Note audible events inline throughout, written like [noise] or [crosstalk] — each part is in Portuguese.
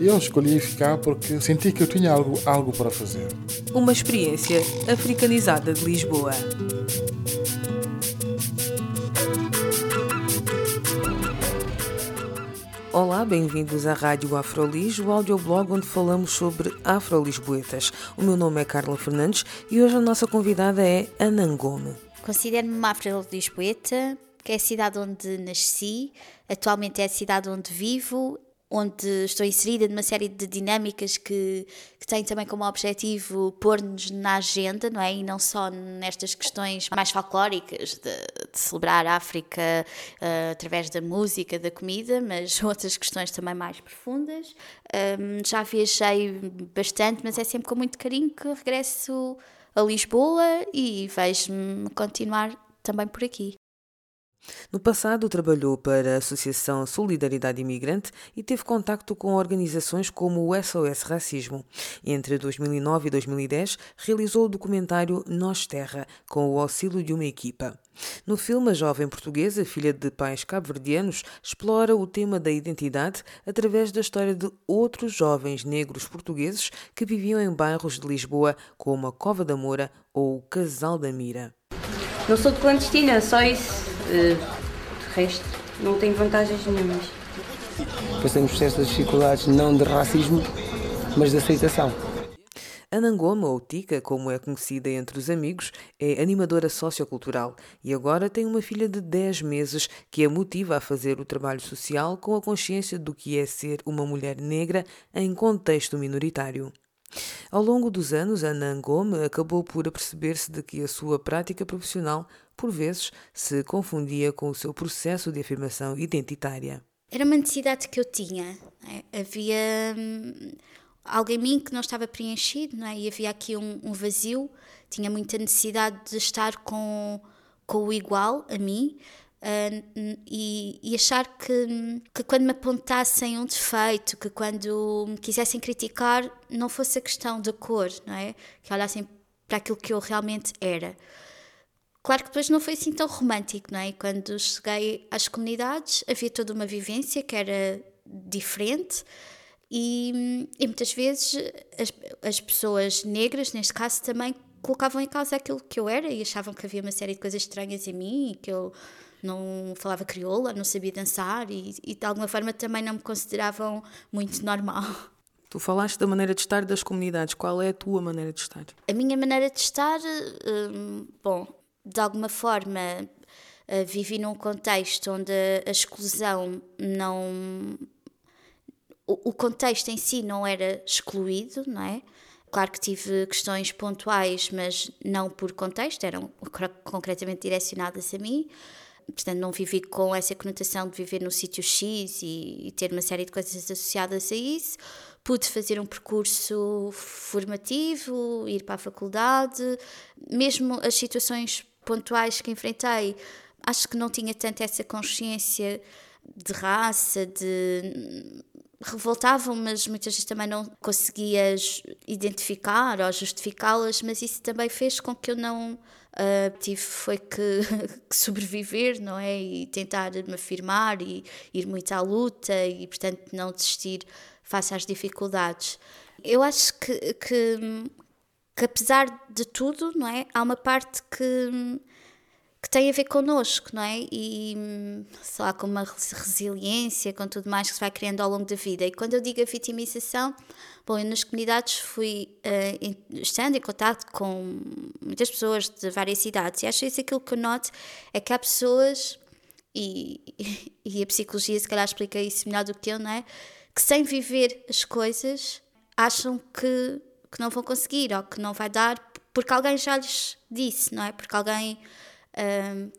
Eu escolhi ficar porque senti que eu tinha algo, algo para fazer. Uma experiência africanizada de Lisboa. Olá, bem-vindos à Rádio Afrolis, o audioblog onde falamos sobre afro-lisboetas. O meu nome é Carla Fernandes e hoje a nossa convidada é Anangome. Considero-me uma afro-lisboeta, que é a cidade onde nasci, atualmente é a cidade onde vivo onde estou inserida numa série de dinâmicas que, que têm também como objetivo pôr-nos na agenda, não é? E não só nestas questões mais folclóricas de, de celebrar a África uh, através da música, da comida, mas [laughs] outras questões também mais profundas. Um, já viajei bastante, mas é sempre com muito carinho que regresso a Lisboa e vejo-me continuar também por aqui. No passado, trabalhou para a Associação Solidariedade Imigrante e teve contacto com organizações como o SOS Racismo. Entre 2009 e 2010, realizou o documentário Nós Terra, com o auxílio de uma equipa. No filme, a jovem portuguesa, filha de pais cabo-verdianos, explora o tema da identidade através da história de outros jovens negros portugueses que viviam em bairros de Lisboa, como a Cova da Moura ou o Casal da Mira. Não sou de clandestina, só isso. Eh, de resto, não tem vantagens nenhumas. Passamos por certas dificuldades, não de racismo, mas de aceitação. Anangoma, ou Tica, como é conhecida entre os amigos, é animadora sociocultural e agora tem uma filha de 10 meses que a motiva a fazer o trabalho social com a consciência do que é ser uma mulher negra em contexto minoritário. Ao longo dos anos, Ana Angome acabou por aperceber-se de que a sua prática profissional, por vezes, se confundia com o seu processo de afirmação identitária. Era uma necessidade que eu tinha. É? Havia hum, algo em mim que não estava preenchido, não é? e havia aqui um, um vazio. Tinha muita necessidade de estar com, com o igual a mim, Uh, e, e, achar que, que quando me apontassem um defeito, que quando me quisessem criticar, não fosse a questão da cor, não é? Que olhassem para aquilo que eu realmente era. Claro que depois não foi assim tão romântico, não é? Quando cheguei às comunidades, havia toda uma vivência que era diferente. E, e muitas vezes as, as pessoas negras, neste caso, também colocavam em causa aquilo que eu era e achavam que havia uma série de coisas estranhas em mim e que eu não falava crioula, não sabia dançar e, e de alguma forma também não me consideravam muito normal. Tu falaste da maneira de estar das comunidades. Qual é a tua maneira de estar? A minha maneira de estar, hum, bom, de alguma forma uh, vivi num contexto onde a exclusão não. O contexto em si não era excluído, não é? Claro que tive questões pontuais, mas não por contexto, eram concretamente direcionadas a mim portanto não vivi com essa conotação de viver no sítio X e, e, ter uma série de coisas associadas a isso. Pude fazer um percurso formativo, ir para a faculdade, mesmo as situações pontuais que enfrentei, acho que não tinha tanto essa consciência de raça, de revoltavam, mas muitas vezes também não conseguias identificar ou justificá-las, mas isso também fez com que eu não uh, tive foi que, [laughs] que, sobreviver, não é? E tentar me afirmar e ir muito à luta e, portanto, não desistir face às dificuldades. Eu acho que, que, que apesar de tudo, não é? Há uma parte que que tem a ver connosco, não é? E sei lá, com uma resiliência, com tudo mais que se vai criando ao longo da vida. E quando eu digo a vitimização, bom, eu nas comunidades fui uh, estando em contato com muitas pessoas de várias cidades e acho isso aquilo que eu noto é que há pessoas, e, [laughs] e a psicologia se calhar explica isso melhor do que eu, não é? Que sem viver as coisas acham que, que não vão conseguir ou que não vai dar porque alguém já lhes disse, não é? Porque alguém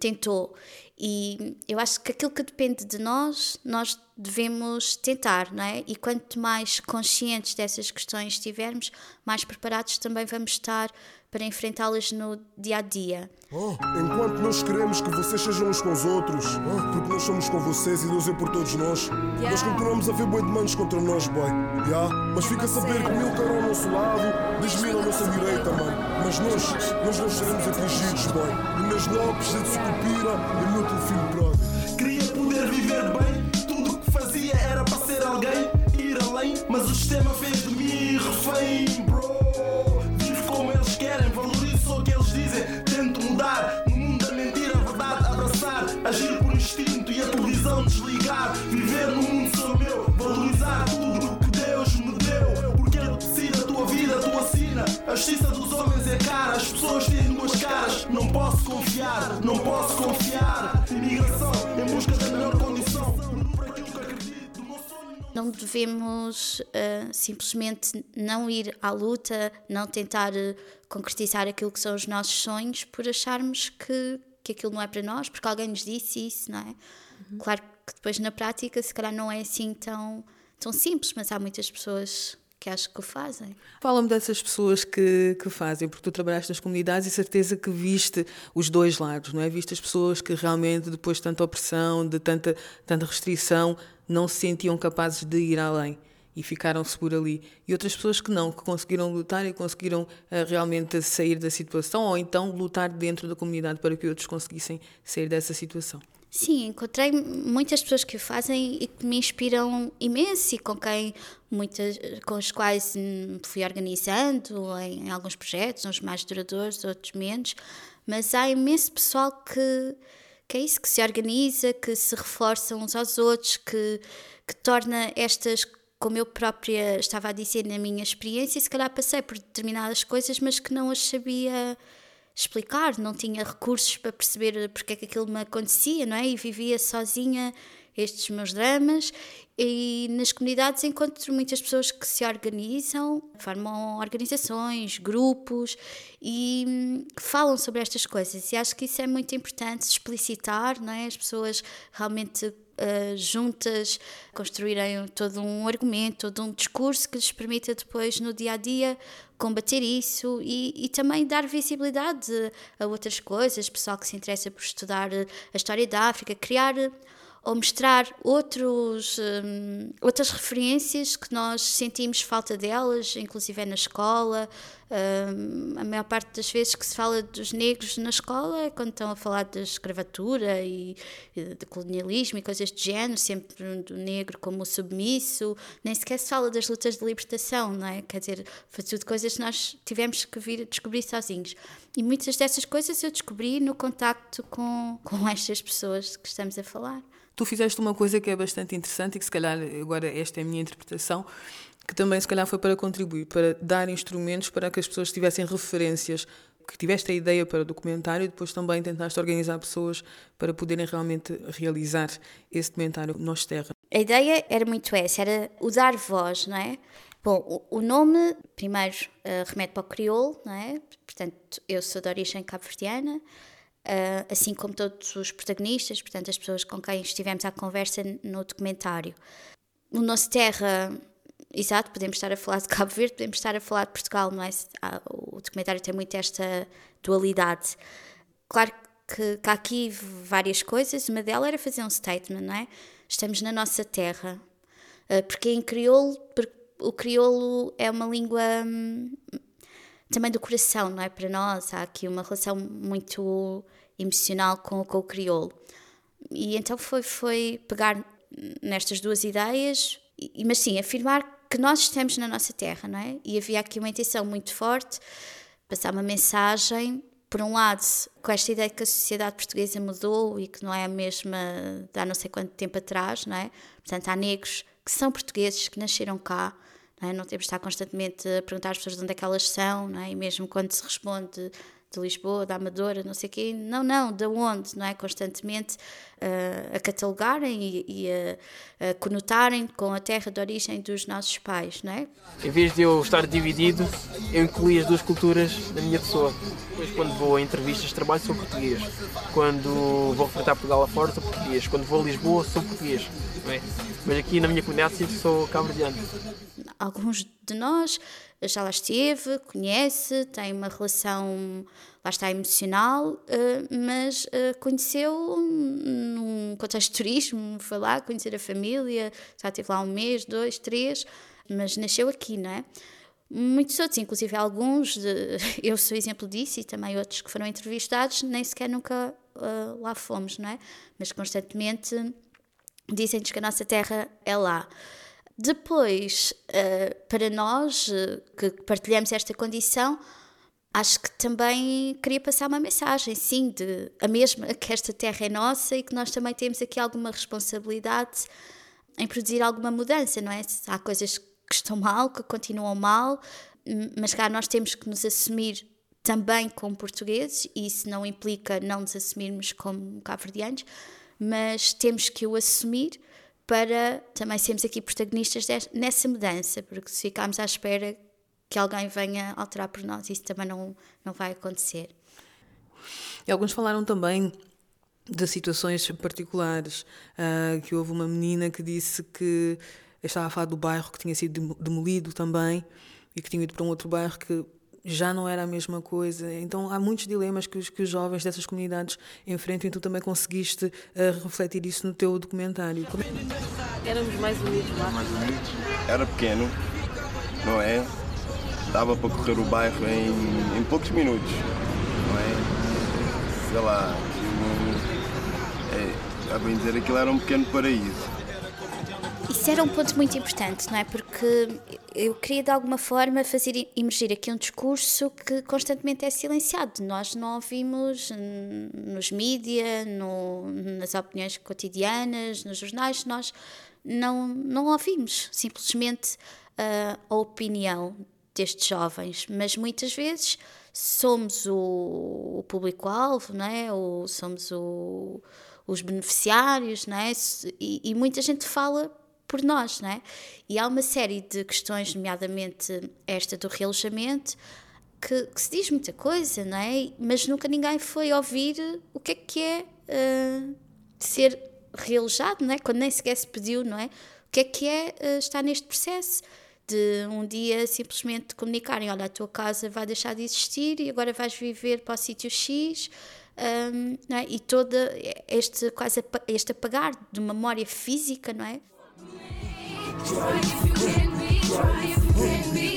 tentou. E eu acho que aquilo que depende de nós, nós devemos tentar, não é? E quanto mais conscientes dessas questões estivermos, mais preparados também vamos estar para enfrentá-las no dia a dia. Oh, enquanto nós queremos que vocês sejam uns com os outros, oh, porque nós somos com vocês e Deus é por todos nós, yeah. nós continuamos a ver boi de manos contra nós, boy. Yeah? Mas fica a saber que mil cairão ao nosso lado, dez mil à nossa direita, mano. Mas nós, nós não seremos atingidos, boy. Inês Lopes, de Sucupira e meu filho pródigo. Queria poder viver bem, não posso confiar. Imigração em busca da melhor condição. Por aquilo que acredito, o meu sonho não Não devemos uh, simplesmente não ir à luta, não tentar uh, concretizar aquilo que são os nossos sonhos por acharmos que, que aquilo não é para nós, porque alguém nos disse isso, não é? Claro que depois na prática se calhar não é assim tão, tão simples, mas há muitas pessoas que acho que fazem. Fala-me dessas pessoas que, que fazem, porque tu trabalhaste nas comunidades e certeza que viste os dois lados, não é? Viste as pessoas que realmente, depois de tanta opressão, de tanta, tanta restrição, não se sentiam capazes de ir além e ficaram-se por ali. E outras pessoas que não, que conseguiram lutar e conseguiram uh, realmente sair da situação ou então lutar dentro da comunidade para que outros conseguissem sair dessa situação. Sim, encontrei muitas pessoas que fazem e que me inspiram imenso e com quem muitas com os quais fui organizando em, em alguns projetos, uns mais duradouros, outros menos, mas há imenso pessoal que que é isso que se organiza, que se reforça uns aos outros, que que torna estas como eu própria estava a dizer na minha experiência, se calhar passei por determinadas coisas, mas que não as sabia explicar, não tinha recursos para perceber porque é que aquilo me acontecia, não é? E vivia sozinha estes meus dramas e nas comunidades encontro muitas pessoas que se organizam, formam organizações, grupos e que falam sobre estas coisas e acho que isso é muito importante explicitar, não é? As pessoas realmente Uh, juntas construírem todo um argumento, todo um discurso que lhes permita depois no dia a dia combater isso e, e também dar visibilidade a outras coisas, pessoal que se interessa por estudar a história da África, criar ou mostrar outros, um, outras referências que nós sentimos falta delas, inclusive é na escola. Um, a maior parte das vezes que se fala dos negros na escola é quando estão a falar de escravatura e, e de colonialismo e coisas de género, sempre do negro como submisso, nem sequer se fala das lutas de libertação, não é? Quer dizer, foi tudo coisas que nós tivemos que vir descobrir sozinhos. E muitas dessas coisas eu descobri no contacto com, com [laughs] estas pessoas que estamos a falar. Tu fizeste uma coisa que é bastante interessante e que se calhar agora esta é a minha interpretação, que também se calhar foi para contribuir, para dar instrumentos para que as pessoas tivessem referências, que tiveste a ideia para o documentário e depois também tentaste organizar pessoas para poderem realmente realizar esse documentário Nós Terra. A ideia era muito essa, era o dar voz, não é? Bom, o nome, primeiro, uh, remete para o crioulo, não é? Portanto, eu sou de origem cabo-verdiana, Uh, assim como todos os protagonistas, portanto, as pessoas com quem estivemos à conversa no documentário. O nosso terra, exato, podemos estar a falar de Cabo Verde, podemos estar a falar de Portugal, não é? O documentário tem muito esta dualidade. Claro que, que há aqui várias coisas, uma delas era fazer um statement, não é? Estamos na nossa terra. Uh, porque em crioulo, porque o crioulo é uma língua hum, também do coração, não é? Para nós, há aqui uma relação muito emocional com, com o crioulo. E então foi, foi pegar nestas duas ideias, e, mas sim, afirmar que nós estamos na nossa terra, não é? E havia aqui uma intenção muito forte, passar uma mensagem, por um lado, com esta ideia de que a sociedade portuguesa mudou e que não é a mesma de há não sei quanto tempo atrás, não é? Portanto, há negros que são portugueses, que nasceram cá, não, é? não temos de estar constantemente a perguntar às pessoas de onde é que elas são, não é? e mesmo quando se responde de Lisboa, da Amadora, não sei o quê, não, não, de onde, não é? Constantemente uh, a catalogarem e, e a, a, conotarem com a terra de origem dos nossos pais, não é? Em vez de eu estar dividido, eu incluí as duas culturas na minha pessoa. Depois, quando vou a entrevistas de trabalho, sou português. Quando vou representar Portugal lá fora, sou português. Quando vou a Lisboa, sou português. Não é? Mas aqui na minha comunidade sinto que sou cabo-verdiano. alguns de nós já lá esteve, conhece, tem uma relação, lá está, emocional, mas conheceu num contexto de turismo, foi lá conhecer a família, já esteve lá um mês, dois, três, mas nasceu aqui, não é? Muitos outros, inclusive alguns, de, [laughs] eu sou exemplo disso e também outros que foram entrevistados, nem sequer nunca uh, lá fomos, não é? Mas constantemente dizem-nos que a nossa terra é lá. Depois, uh, para nós uh, que partilhamos esta condição, acho que também queria passar uma mensagem, sim, de a mesma que esta terra é nossa e que nós também temos aqui alguma responsabilidade em produzir alguma mudança, não é? Há coisas que estão mal, que continuam mal, mas cá nós temos que nos assumir também como portugueses, e isso não implica não nos assumirmos como cabo-verdianos, mas temos que o assumir para também sermos aqui protagonistas nessa mudança, porque se ficarmos à espera que alguém venha alterar por nós, isso também não, não vai acontecer. E alguns falaram também de situações particulares, uh, que houve uma menina que disse que estava a falar do bairro que tinha sido demolido também e que tinha ido para um outro bairro que já não era a mesma coisa. Então há muitos dilemas que os, que os jovens dessas comunidades enfrentam e tu também conseguiste uh, refletir isso no teu documentário. Como... Éramos mais unidos lá. Mais unidos. Era pequeno, não é? Dava para correr o bairro em, em poucos minutos, não é? Sei lá, é, a bem dizer, aquilo era um pequeno paraíso. Isso era um ponto muito importante, não é? Porque eu queria de alguma forma fazer emergir aqui um discurso que constantemente é silenciado. Nós não ouvimos nos mídias, no, nas opiniões cotidianas, nos jornais, nós não, não ouvimos simplesmente uh, a opinião destes jovens, mas muitas vezes somos o, o público-alvo, não é? Ou somos o, os beneficiários, não é? E, e muita gente fala por nós, não é? E há uma série de questões, nomeadamente esta do realojamento, que, que, se diz muita coisa, não é? Mas nunca ninguém foi ouvir o que é que é uh, ser realojado, não é? Quando nem sequer se pediu, não é? O que é que é uh, estar neste processo? De um dia simplesmente comunicarem: olha, a tua casa vai deixar de existir e agora vais viver para o sítio X. Um, é? E toda este quase este apagar de memória física, não é? You can be.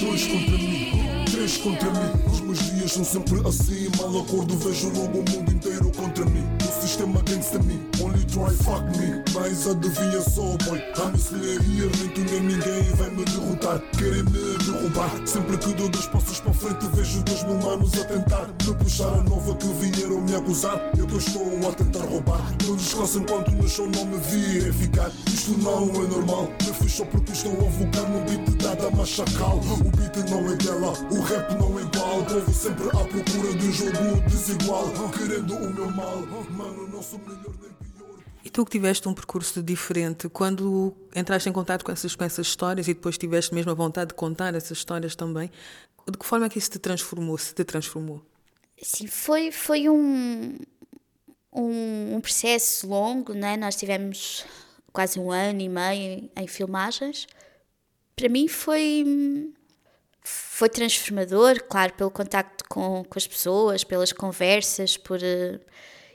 Dois contra mim, três contra mim. Os meus dias são sempre assim. Mal acordo, vejo logo o mundo inteiro contra mim. Sistema against me, only try fuck me. Mas adivinha só, boy. I'm here, nem tu nem ninguém vai me derrotar. Querem me derrubar. Sempre que dou dois passos para frente, vejo dois mil manos a tentar me puxar a nova que vieram me acusar. Eu que estou a tentar roubar. Não descanso enquanto no chão não me virem ficar. Isto não é normal. Me fui só porque estou a vocar no beat dada machacal. O beat não é dela, o rap não é igual. Povo sempre à procura de um jogo desigual. Querendo o meu mal, mano, não sou melhor nem pior. E tu que tiveste um percurso diferente, quando entraste em contato com essas, com essas histórias e depois tiveste mesmo a vontade de contar essas histórias também, de que forma é que isso te transformou, se te transformou? Sim, foi, foi um, um, um processo longo, né? nós tivemos quase um ano e meio em filmagens. Para mim foi foi transformador, claro, pelo contacto com, com as pessoas, pelas conversas, por uh,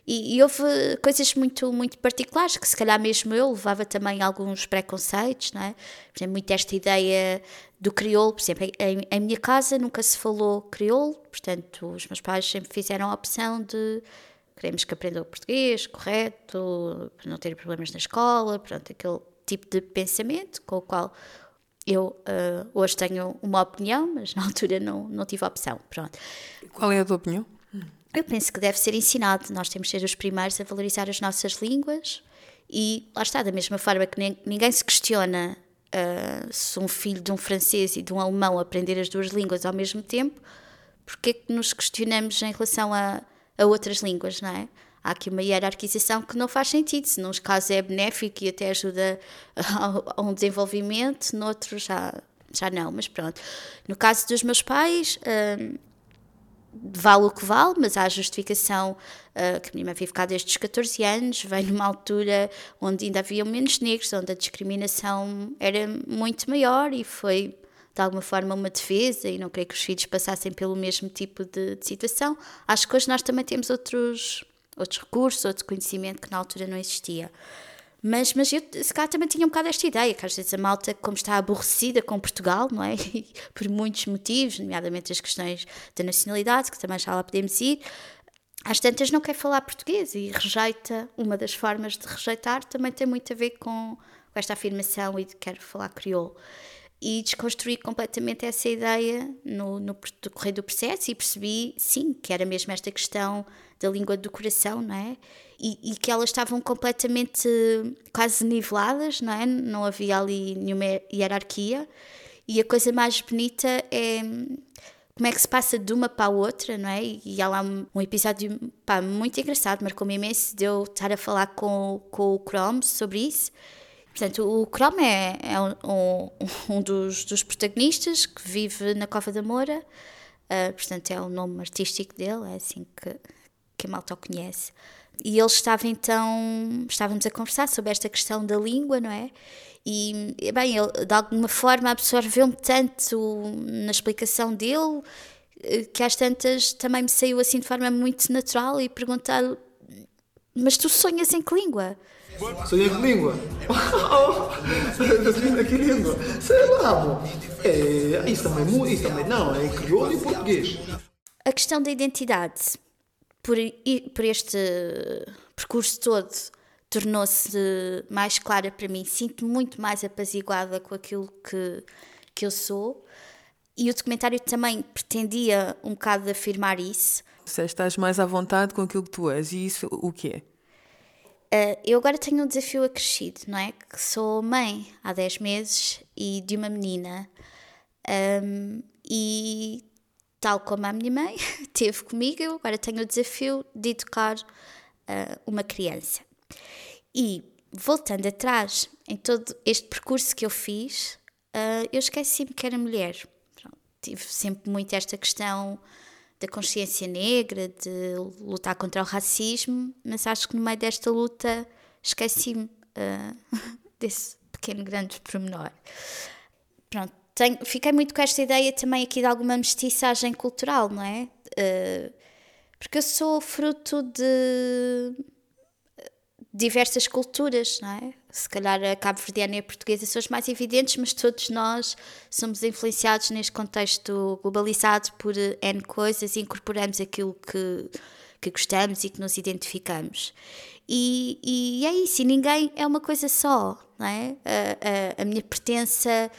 e, e, houve coisas muito muito particulares que se calhar mesmo eu levava também alguns preconceitos, não é? Por exemplo, muito esta ideia do crioulo, por exemplo, em, em minha casa nunca se falou crioulo, portanto os meus pais sempre fizeram a opção de queremos que aprenda o português correto, para não ter problemas na escola, pronto, aquele tipo de pensamento com o qual eu uh, hoje tenho uma opinião, mas na altura não, não tive opção. Pronto. Qual é a tua opinião? Eu penso que deve ser ensinado. Nós temos de ser os primeiros a valorizar as nossas línguas e lá está, da mesma forma que ninguém se questiona uh, se um filho de um francês e de um alemão aprender as duas línguas ao mesmo tempo, porque é que nos questionamos em relação a, a outras línguas, não é? há aqui uma hierarquização que não faz sentido. Se nos casos é benéfico e até ajuda [laughs] a, um desenvolvimento, noutros já, já não, mas pronto. No caso dos meus pais, hum, vale o que vale, mas há a justificação uh, que a minha mãe veio ficar desde os 14 anos, veio numa altura onde ainda havia menos negros, onde a discriminação era muito maior e foi de alguma forma uma defesa e não creio que os filhos passassem pelo mesmo tipo de, de situação. Acho que hoje nós também temos outros, outros recursos, outro conhecimento que na altura não existia. Mas, mas eu, se calhar, também tinha um bocado esta ideia, que às vezes a malta, como está aborrecida com Portugal, não é? [laughs] por muitos motivos, nomeadamente as questões da nacionalidade, que também já lá podemos ir, às tantas não quer falar português e rejeita, uma das formas de rejeitar também tem muito a ver com, com esta afirmação e de quero falar crioulo e desconstruí completamente essa ideia no, no decorrer do processo e percebi, sim, que era mesmo esta questão da língua do coração, não é? E, e, que elas estavam completamente quase niveladas, não é? Não havia ali nenhuma hierarquia. E a coisa mais bonita é como é que se passa de uma para a outra, não é? E há lá um, um episódio pá, muito engraçado, marcou-me imenso de eu estar a falar com, com o Chrome sobre isso Portanto, o Chrome é, é um, um dos, dos, protagonistas que vive na Cova da Moura, uh, portanto, é o nome artístico dele, é assim que, que a malta o conhece. E ele estava então, estávamos a conversar sobre esta questão da língua, não é? E, bem, ele de alguma forma absorveu-me tanto na explicação dele eh, que às tantas também me saiu assim de forma muito natural e perguntar: Mas tu sonhas em que língua? Sonhei com língua. [laughs] Sonhei que língua? Sei lá, bom. É, isso também, isso também não, é crioulo e português. A questão da identidade, por, por este percurso todo, tornou-se mais clara para mim. Sinto muito mais apaziguada com aquilo que, que eu sou. E o documentário também pretendia um bocado afirmar isso. Se estás mais à vontade com aquilo que tu és, e isso o que é? Uh, eu agora tenho um desafio acrescido, não é? Que sou mãe há 10 meses e de uma menina. Um, e tal como a minha mãe [laughs] teve comigo, eu agora tenho o desafio de educar uh, uma criança. E voltando atrás em todo este percurso que eu fiz, uh, eu esqueci-me que era mulher. Pronto, tive sempre muito esta questão da consciência negra, de lutar contra o racismo, mas acho que no meio desta luta esqueci-me uh, [laughs] desse pequeno grande pormenor. Pronto, tenho, fiquei muito com esta ideia também aqui de alguma mestiçagem cultural, não é? Uh, porque eu sou fruto de diversas culturas, não é? Se calhar a cabo-verdiana e a portuguesa são as mais evidentes, mas todos nós somos influenciados neste contexto globalizado por N coisas e incorporamos aquilo que, que gostamos e que nos identificamos. E, e é isso, e ninguém é uma coisa só, não é? A, a, a minha pertença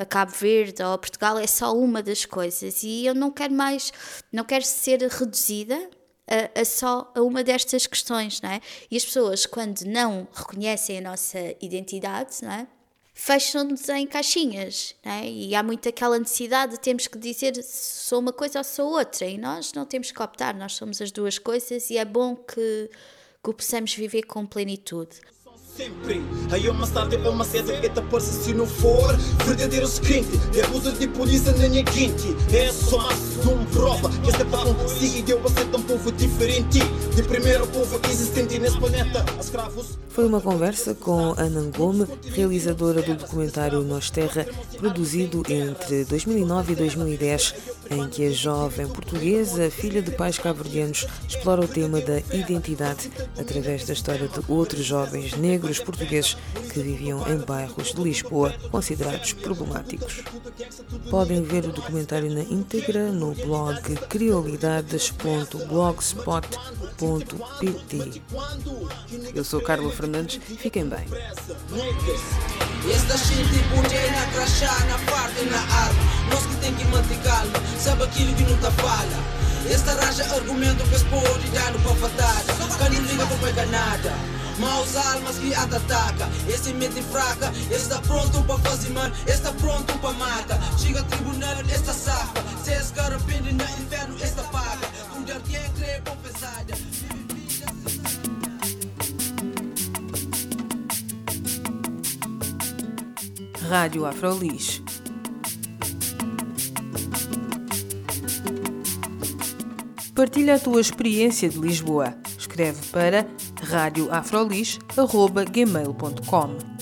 a Cabo Verde ou a Portugal é só uma das coisas e eu não quero mais, não quero ser reduzida a, a, só a uma destas questões, não é? E as pessoas, quando não reconhecem a nossa identidade, não é? Fecham-nos em caixinhas, não é? E há muito aquela necessidade de termos que dizer sou uma coisa ou sou outra, e nós não temos que optar, nós somos as duas coisas e é bom que, que o possamos viver com plenitude sempre. Aí uma tarde uma cedo Eta porça se não for verdadeiro seguinte É abuso de polícia na minha É só uma prova Que esta para consiga e deu ser um povo diferente. De primeiro povo existente nesse planeta Escravos. Foi uma conversa com Ana Ngome, realizadora do documentário Nós Terra Produzido entre 2009 e 2010 Em que a jovem portuguesa, filha de pais cabo-verdianos Explora o tema da identidade Através da história de outros jovens negros portugueses que viviam em bairros de Lisboa considerados problemáticos. Podem ver o documentário na íntegra no blog criolidades.blogspot.pt. Eu sou Carla Fernandes, fiquem bem. Na na sabe aquilo que não tá falha. Esta raja argumento que dar no para fatada. Quem não liga para pegar nada. Maus almas que ataca Esse mente fraca Está pronto para fazer mal Está pronto para matar Chega tribunal esta safa Se esse cara pende no inferno esta paga Mulher que é crê bom pesada Rádio Afrolis Partilha a tua experiência de Lisboa. Escreve para radioafrolis.gmail.com